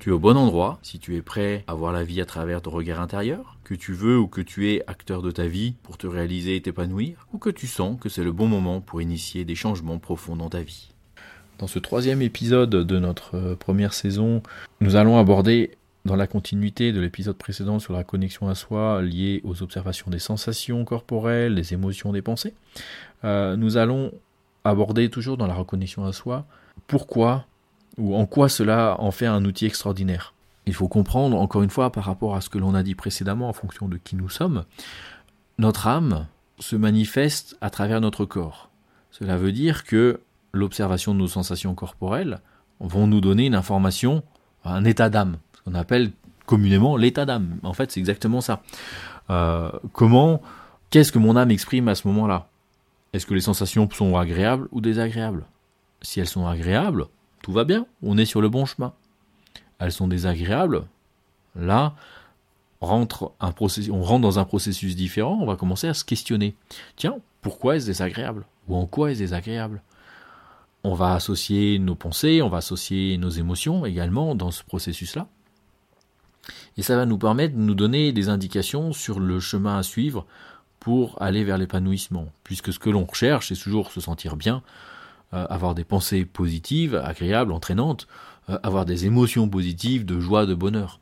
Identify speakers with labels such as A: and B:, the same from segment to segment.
A: Tu es au bon endroit si tu es prêt à voir la vie à travers ton regard intérieur, que tu veux ou que tu es acteur de ta vie pour te réaliser et t'épanouir, ou que tu sens que c'est le bon moment pour initier des changements profonds dans ta vie. Dans ce troisième épisode de notre euh, première saison, nous allons aborder, dans la continuité de l'épisode précédent sur la connexion à soi liée aux observations des sensations corporelles, des émotions, des pensées, euh, nous allons aborder toujours dans la reconnexion à soi pourquoi ou en quoi cela en fait un outil extraordinaire. Il faut comprendre, encore une fois, par rapport à ce que l'on a dit précédemment, en fonction de qui nous sommes, notre âme se manifeste à travers notre corps. Cela veut dire que l'observation de nos sensations corporelles vont nous donner une information, un état d'âme, ce qu'on appelle communément l'état d'âme. En fait, c'est exactement ça. Euh, comment, qu'est-ce que mon âme exprime à ce moment-là? Est-ce que les sensations sont agréables ou désagréables? Si elles sont agréables, tout va bien, on est sur le bon chemin. Elles sont désagréables, là, on rentre dans un processus différent, on va commencer à se questionner. Tiens, pourquoi est-ce désagréable? Ou en quoi est-ce désagréable? On va associer nos pensées, on va associer nos émotions également dans ce processus-là. Et ça va nous permettre de nous donner des indications sur le chemin à suivre pour aller vers l'épanouissement. Puisque ce que l'on recherche, c'est toujours se sentir bien, avoir des pensées positives, agréables, entraînantes, euh, avoir des émotions positives, de joie, de bonheur.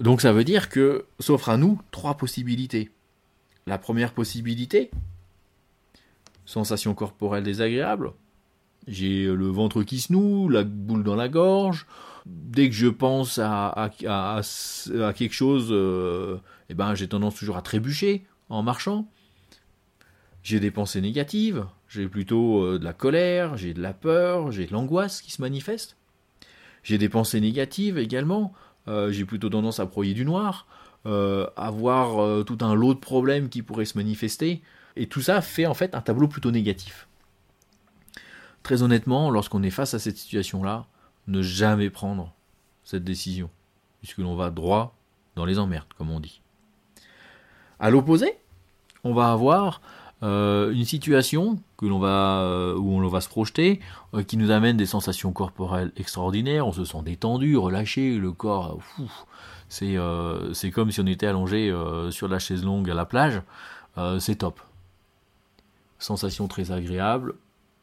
A: Donc ça veut dire que s'offre à nous trois possibilités. La première possibilité, sensation corporelle désagréable. J'ai le ventre qui se noue, la boule dans la gorge. Dès que je pense à, à, quelque chose, euh, eh ben, j'ai tendance toujours à trébucher en marchant. J'ai des pensées négatives, j'ai plutôt euh, de la colère, j'ai de la peur, j'ai de l'angoisse qui se manifeste. J'ai des pensées négatives également, euh, j'ai plutôt tendance à broyer du noir, euh, avoir tout un lot de problèmes qui pourraient se manifester, et tout ça fait en fait un tableau plutôt négatif. Très honnêtement, lorsqu'on est face à cette situation-là, ne jamais prendre cette décision, puisque l'on va droit dans les emmerdes, comme on dit. À l'opposé, on va avoir euh, une situation que l'on va euh, où on va se projeter, euh, qui nous amène des sensations corporelles extraordinaires. On se sent détendu, relâché, le corps, c'est c'est comme si on était allongé sur la chaise longue à la plage. c'est top. Sensation très agréable.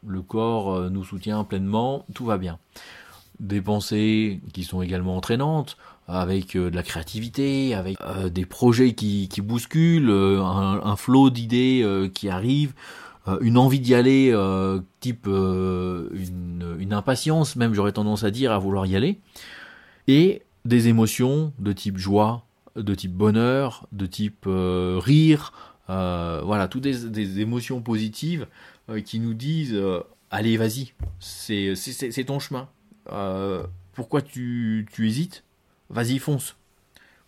A: Le corps nous soutient pleinement, tout va bien. Des pensées qui sont également entraînantes avec euh, de la créativité, avec euh, des projets qui, qui bousculent, euh, un, flot d'idées qui arrive, une envie d'y aller, type une, impatience même, j'aurais tendance à dire, à vouloir y aller, et des émotions de type joie, de type bonheur, de type rire, voilà, toutes des, émotions positives qui nous disent allez, vas-y, c'est ton chemin. Pourquoi tu, tu hésites? Vas-y, fonce.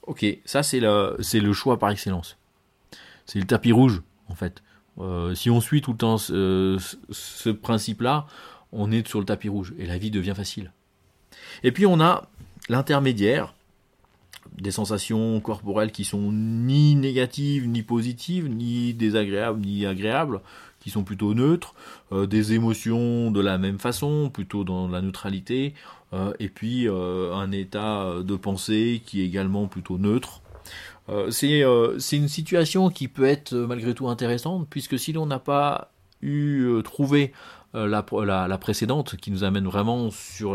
A: Ok, ça c'est le, c'est le choix par excellence. C'est le tapis rouge, en fait. Euh, si on suit tout le temps ce, ce principe-là, on est sur le tapis rouge et la vie devient facile. Et puis on a l'intermédiaire, des sensations corporelles qui sont ni négatives, ni positives, ni désagréables, ni agréables, qui sont plutôt neutres, euh, des émotions de la même façon, plutôt dans la neutralité, euh, et puis euh, un état de pensée qui est également plutôt neutre. c'est une situation qui peut être malgré tout intéressante, puisque si l'on n'a pas eu trouvé la, la, précédente qui nous amène vraiment sur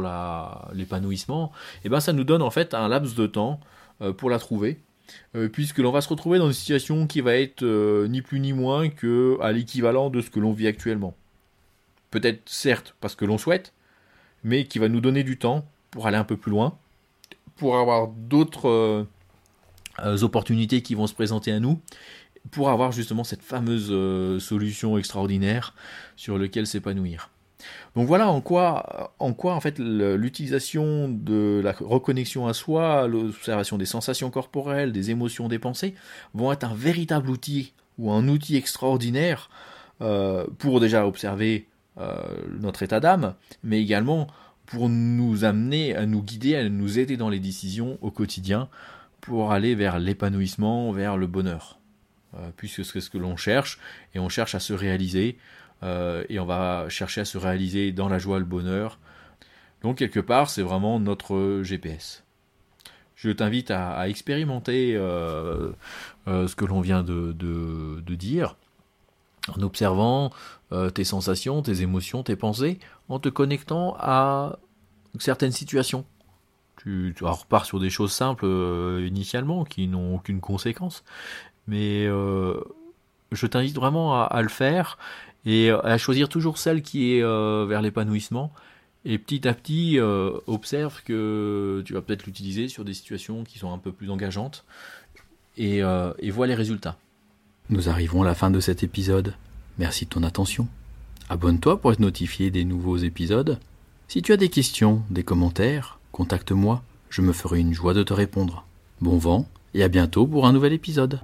A: l'épanouissement, et eh ben ça nous donne en fait un laps de temps pour la trouver euh, puisque l'on va se retrouver dans une situation qui va être euh, ni plus ni moins que à l'équivalent de ce que l'on vit actuellement. Peut-être certes parce que l'on souhaite, mais qui va nous donner du temps pour aller un peu plus loin, pour avoir d'autres euh, opportunités qui vont se présenter à nous, pour avoir justement cette fameuse solution extraordinaire sur laquelle s'épanouir. Donc voilà en quoi, en quoi en fait l'utilisation de la reconnexion à soi, l'observation des sensations corporelles, des émotions, des pensées, vont être un véritable outil ou un outil extraordinaire euh, pour déjà observer notre état d'âme, mais également pour nous amener à nous guider, à nous aider dans les décisions au quotidien, pour aller vers l'épanouissement, vers le bonheur. puisque c'est ce que l'on cherche, et on cherche à se réaliser, et on va chercher à se réaliser dans la joie, le bonheur. Donc quelque part, c'est vraiment notre GPS je t'invite à, expérimenter euh, euh, ce que l'on vient de, dire, en observant euh, tes sensations, tes émotions, tes pensées, en te connectant à certaines situations. Tu, tu repars sur des choses simples initialement, qui n'ont aucune conséquence, mais je t'invite vraiment à, le faire et à choisir toujours celle qui est vers l'épanouissement et petit à petit, euh, observe que tu vas peut-être l'utiliser sur des situations qui sont un peu plus engageantes et, euh, et vois les résultats. Nous arrivons à la fin de cet épisode. Merci de ton attention. Abonne-toi pour être notifié des nouveaux épisodes. Si tu as des questions, des commentaires, contacte-moi. Je me ferai une joie de te répondre. Bon vent et à bientôt pour un nouvel épisode.